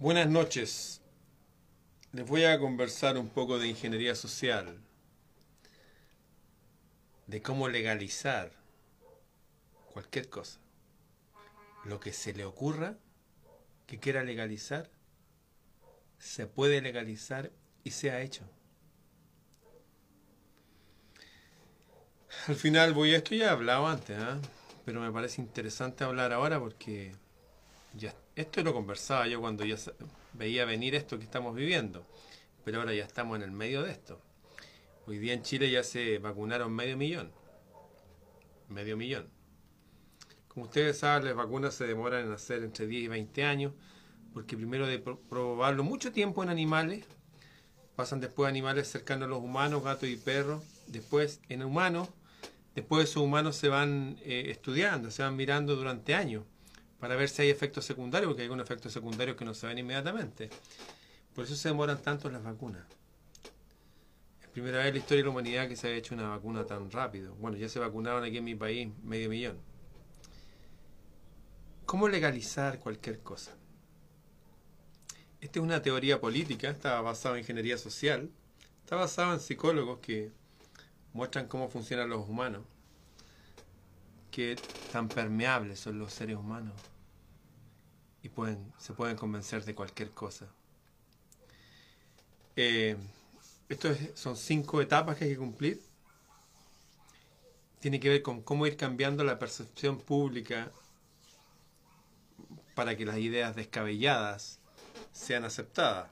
Buenas noches. Les voy a conversar un poco de ingeniería social, de cómo legalizar cualquier cosa. Lo que se le ocurra que quiera legalizar, se puede legalizar y se ha hecho. Al final voy a esto ya he hablado antes, ¿ah? pero me parece interesante hablar ahora porque esto lo conversaba yo cuando ya veía venir esto que estamos viviendo, pero ahora ya estamos en el medio de esto. Hoy día en Chile ya se vacunaron medio millón. Medio millón. Como ustedes saben, las vacunas se demoran en hacer entre 10 y 20 años, porque primero de probarlo mucho tiempo en animales, pasan después animales cercanos a los humanos, gatos y perros, después en humanos, después esos humanos se van eh, estudiando, se van mirando durante años para ver si hay efectos secundarios, porque hay algunos efectos secundarios que no se ven inmediatamente. Por eso se demoran tanto las vacunas. Es primera vez en la historia de la humanidad que se ha hecho una vacuna tan rápido. Bueno, ya se vacunaron aquí en mi país medio millón. ¿Cómo legalizar cualquier cosa? Esta es una teoría política, está basada en ingeniería social, está basada en psicólogos que muestran cómo funcionan los humanos tan permeables son los seres humanos y pueden, se pueden convencer de cualquier cosa. Eh, estos son cinco etapas que hay que cumplir. Tiene que ver con cómo ir cambiando la percepción pública para que las ideas descabelladas sean aceptadas.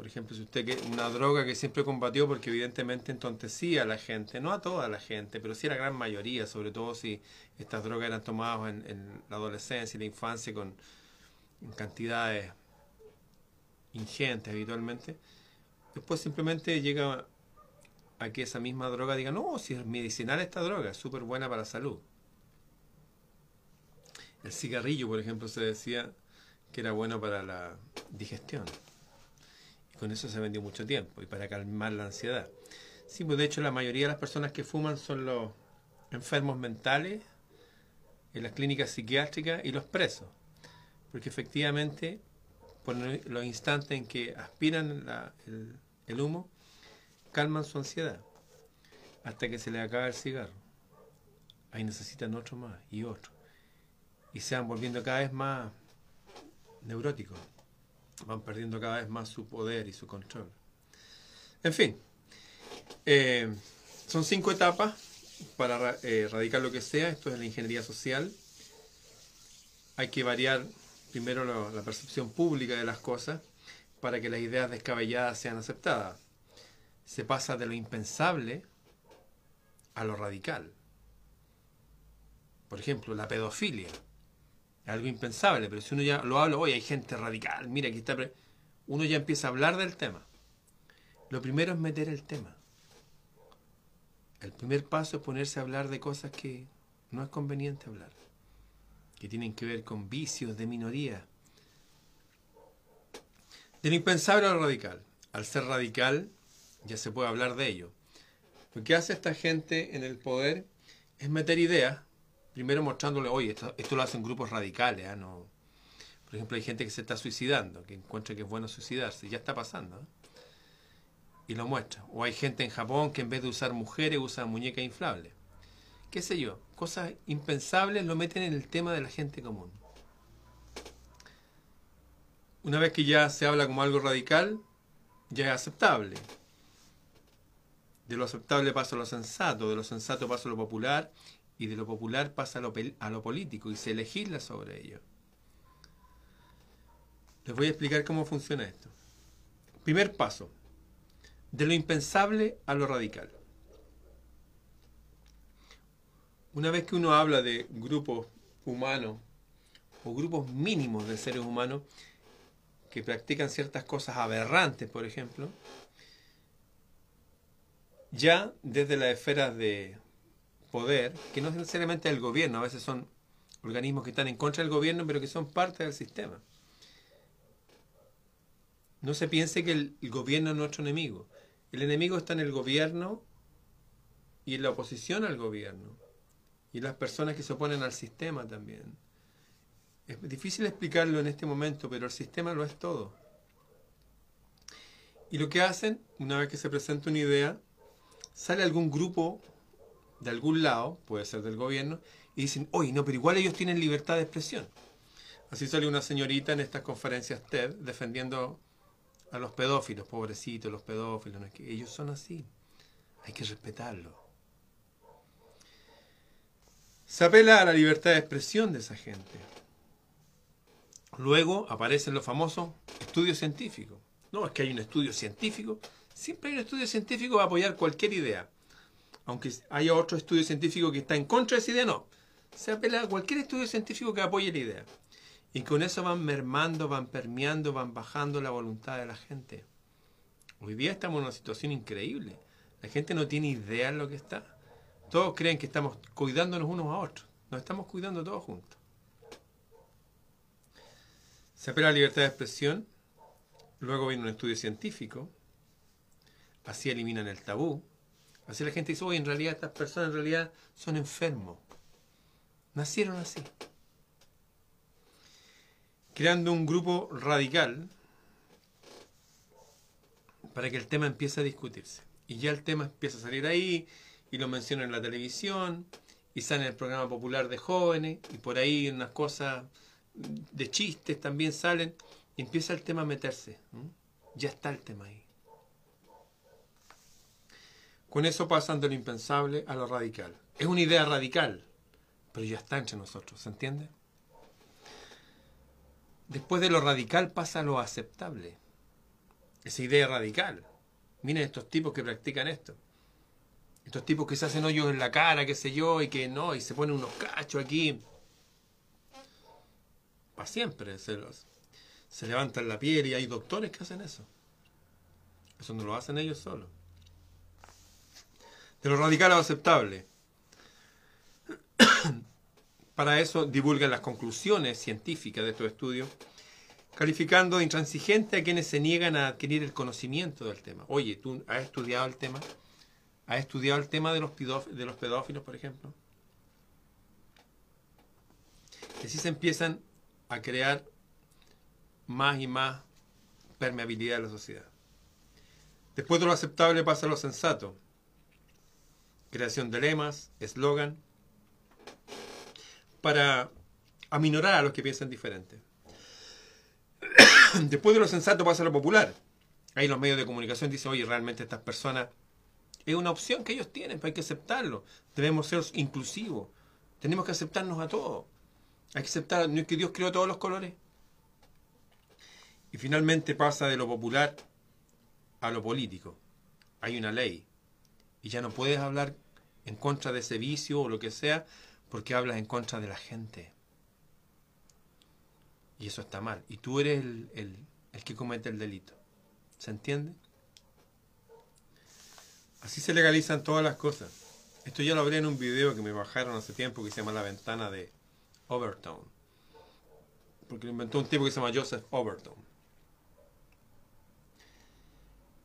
Por ejemplo, si usted que una droga que siempre combatió porque evidentemente entontecía a la gente, no a toda la gente, pero sí a la gran mayoría, sobre todo si estas drogas eran tomadas en, la adolescencia y la infancia con cantidades ingentes habitualmente, después simplemente llega a que esa misma droga diga, no, si es medicinal esta droga, es súper buena para la salud. El cigarrillo, por ejemplo, se decía que era bueno para la digestión con eso se vendió mucho tiempo y para calmar la ansiedad. Sí, pues de hecho la mayoría de las personas que fuman son los enfermos mentales en las clínicas psiquiátricas y los presos. Porque efectivamente, por los instantes en que aspiran el, el humo, calman su ansiedad hasta que se les acaba el cigarro. Ahí necesitan otro más y otro. Y se van volviendo cada vez más neuróticos van perdiendo cada vez más su poder y su control. En fin, eh, son cinco etapas para eh, erradicar lo que sea. Esto es la ingeniería social. Hay que variar primero la percepción pública de las cosas para que las ideas descabelladas sean aceptadas. Se pasa de lo impensable a lo radical. Por ejemplo, la pedofilia algo impensable, pero si uno ya lo habla, hoy hay gente radical, mira, aquí está, uno ya empieza a hablar del tema. Lo primero es meter el tema. El primer paso es ponerse a hablar de cosas que no es conveniente hablar, que tienen que ver con vicios de minoría. De lo impensable a lo radical. Al ser radical, ya se puede hablar de ello. Lo que hace esta gente en el poder es meter ideas primero mostrándole, oye, esto, lo hacen grupos radicales, ¿ah? no, por ejemplo, hay gente que se está suicidando, que encuentra que es bueno suicidarse, ya está pasando, ¿eh? y lo muestra. O hay gente en Japón que en vez de usar mujeres usa muñecas inflables. ¿Qué sé yo? Cosas impensables lo meten en el tema de la gente común. Una vez que ya se habla como algo radical, ya es aceptable. De lo aceptable pasa a lo sensato, de lo sensato pasa a lo popular y de lo popular pasa a lo, a lo político y se legisla sobre ello. Les voy a explicar cómo funciona esto. Primer paso, de lo impensable a lo radical. Una vez que uno habla de grupos humanos o grupos mínimos de seres humanos que practican ciertas cosas aberrantes, por ejemplo, ya desde la esfera de poder, que no es necesariamente el gobierno, a veces son organismos que están en contra del gobierno, pero que son parte del sistema. No se piense que el, gobierno es nuestro enemigo. El enemigo está en el gobierno y en la oposición al gobierno. Y las personas que se oponen al sistema también. Es difícil explicarlo en este momento, pero el sistema lo es todo. Y lo que hacen, una vez que se presenta una idea, sale algún grupo de algún lado, puede ser del gobierno, y dicen, oye, no, pero igual ellos tienen libertad de expresión. Así sale una señorita en estas conferencias TED defendiendo a los pedófilos, pobrecitos, los pedófilos, no que ellos son así, hay que respetarlo. Se apela a la libertad de expresión de esa gente. Luego aparecen los famosos estudios científicos. No, es que hay un estudio científico. Siempre hay un estudio científico para apoyar cualquier idea. Aunque haya otro estudio científico que está en contra de esa idea, no. Se apela a cualquier estudio científico que apoye la idea. Y con eso van mermando, van permeando, van bajando la voluntad de la gente. Hoy día estamos en una situación increíble. La gente no tiene idea de lo que está. Todos creen que estamos cuidándonos unos a otros. Nos estamos cuidando todos juntos. Se apela a la libertad de expresión. Luego viene un estudio científico. Así eliminan el tabú. Así la gente dice, oye, en realidad estas personas en realidad son enfermos. Nacieron así creando un grupo radical para que el tema empiece a discutirse. Y ya el tema empieza a salir ahí, y lo mencionan en la televisión, y sale en el programa popular de jóvenes, y por ahí unas cosas de chistes también salen, y empieza el tema a meterse. Ya está el tema ahí. Con eso pasan de lo impensable a lo radical. Es una idea radical, pero ya está entre nosotros, ¿se entiende? Después de lo radical pasa lo aceptable. Esa idea radical. Miren estos tipos que practican esto. Estos tipos que se hacen hoyos en la cara, qué sé yo, y que no, y se ponen unos cachos aquí. Para siempre. Se, los, se levantan la piel y hay doctores que hacen eso. Eso no lo hacen ellos solos. De lo radical a lo aceptable. Para eso divulgan las conclusiones científicas de estos estudios, calificando de intransigente a quienes se niegan a adquirir el conocimiento del tema. Oye, ¿tú has estudiado el tema? ¿Has estudiado el tema de los, de los pedófilos, por ejemplo? Y así se empiezan a crear más y más permeabilidad de la sociedad. Después de lo aceptable pasa lo sensato. Creación de lemas, eslogan, para aminorar a los que piensan diferente. Después de lo sensato pasa lo popular. Ahí los medios de comunicación dicen, oye, realmente estas personas es una opción que ellos tienen, pero hay que aceptarlo. Debemos ser inclusivos. Tenemos que aceptarnos a todos. Hay que aceptar, no es que Dios creó todos los colores. Y finalmente pasa de lo popular a lo político. Hay una ley. Y ya no puedes hablar en contra de ese vicio o lo que sea, porque hablas en contra de la gente. Y eso está mal. Y tú eres el, que comete el delito. ¿Se entiende? Así se legalizan todas las cosas. Esto ya lo hablé en un video que me bajaron hace tiempo que se llama La ventana de Overton. Porque lo inventó un tipo que se llama Joseph Overton.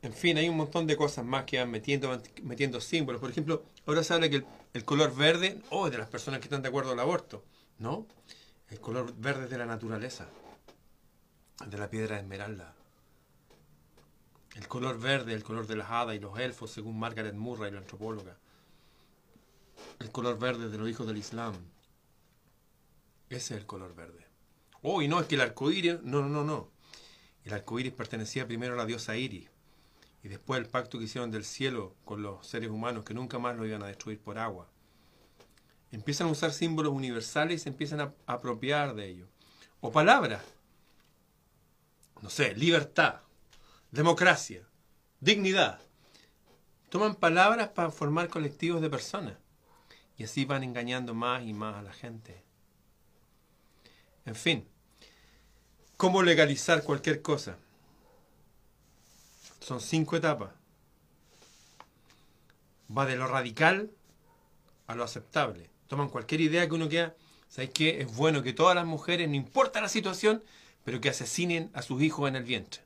En fin, hay un montón de cosas más que van metiendo, metiendo símbolos. Por ejemplo, ahora se habla que el, color verde, oh, es de las personas que están de acuerdo al aborto. No, el color verde es de la naturaleza, de la piedra esmeralda. El color verde, el color de las hadas y los elfos, según Margaret Murray, la antropóloga. El color verde de los hijos del Islam. Ese es el color verde. Oh, y no, es que el arco iris. No, no, no, no. El arco iris pertenecía primero a la diosa Iris y después el pacto que hicieron del cielo con los seres humanos, que nunca más lo iban a destruir por agua. Empiezan a usar símbolos universales y se empiezan a apropiar de ellos. O palabras. No sé, libertad, democracia, dignidad. Toman palabras para formar colectivos de personas. Y así van engañando más y más a la gente. En fin, ¿cómo legalizar cualquier cosa? Son cinco etapas. Va de lo radical a lo aceptable. Toman cualquier idea que uno quiera. ¿Sabes qué? Es bueno que todas las mujeres, no importa la situación, pero que asesinen a sus hijos en el vientre.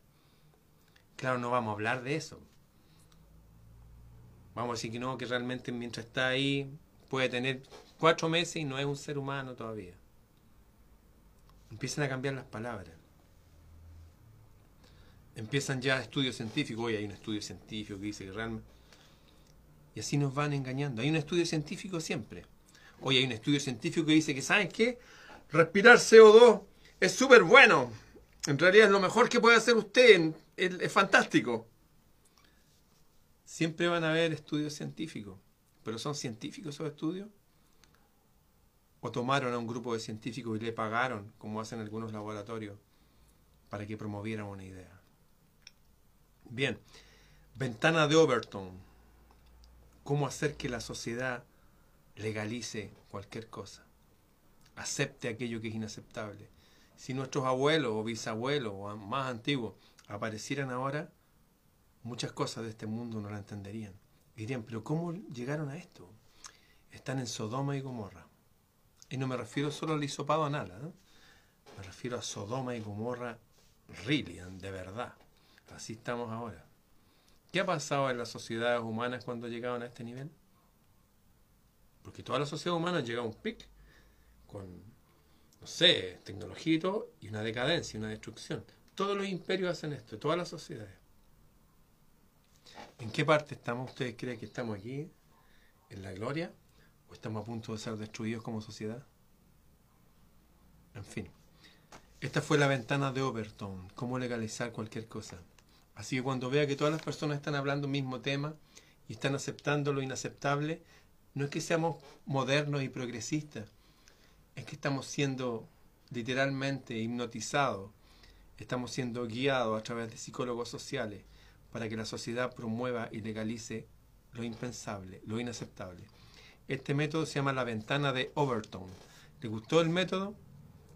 Claro, no vamos a hablar de eso. Vamos a decir que no, que realmente mientras está ahí puede tener cuatro meses y no es un ser humano todavía. Empiezan a cambiar las palabras. Empiezan ya estudios científicos. Hoy hay un estudio científico que dice que realmente... Y así nos van engañando. Hay un estudio científico siempre. Hoy hay un estudio científico que dice que, ¿saben qué? Respirar CO2 es súper bueno. En realidad es lo mejor que puede hacer usted. Es, fantástico. Siempre van a haber estudios científicos. ¿Pero son científicos esos estudios? ¿O tomaron a un grupo de científicos y le pagaron, como hacen algunos laboratorios, para que promovieran una idea? Bien, ventana de Overton. ¿Cómo hacer que la sociedad legalice cualquier cosa? Acepte aquello que es inaceptable si nuestros abuelos o bisabuelos o más antiguos aparecieran ahora, muchas cosas de este mundo no la entenderían. Dirían, pero ¿cómo llegaron a esto? Están en Sodoma y Gomorra. Y no me refiero solo al hisopado anal, ¿no? me refiero a Sodoma y Gomorra Rillian, de verdad. Así estamos ahora. ¿Qué ha pasado en las sociedades humanas cuando llegaban a este nivel? Porque toda la sociedad humana llega a un pic con no sé, tecnología y una decadencia, una destrucción. Todos los imperios hacen esto, todas las sociedades. ¿En qué parte estamos? ¿Ustedes creen que estamos aquí, en la gloria, o estamos a punto de ser destruidos como sociedad? En fin, esta fue la ventana de Overton, cómo legalizar cualquier cosa. Así que cuando vea que todas las personas están hablando el mismo tema y están aceptando lo inaceptable, no es que seamos modernos y progresistas, es que estamos siendo literalmente hipnotizados, estamos siendo guiados a través de psicólogos sociales para que la sociedad promueva y legalice lo impensable, lo inaceptable. Este método se llama la ventana de Overton. ¿Le gustó el método?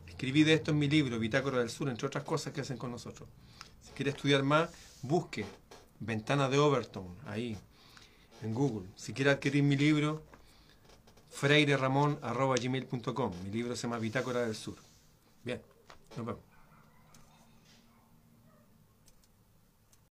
Escribí de esto en mi libro, Bitácora del Sur, entre otras cosas que hacen con nosotros. Si quiere estudiar más, busque Ventana de Overton, ahí, en Google. Si quiere adquirir mi libro, freireramon.gmail.com. Mi libro se llama Bitácora del Sur. Bien, nos vemos.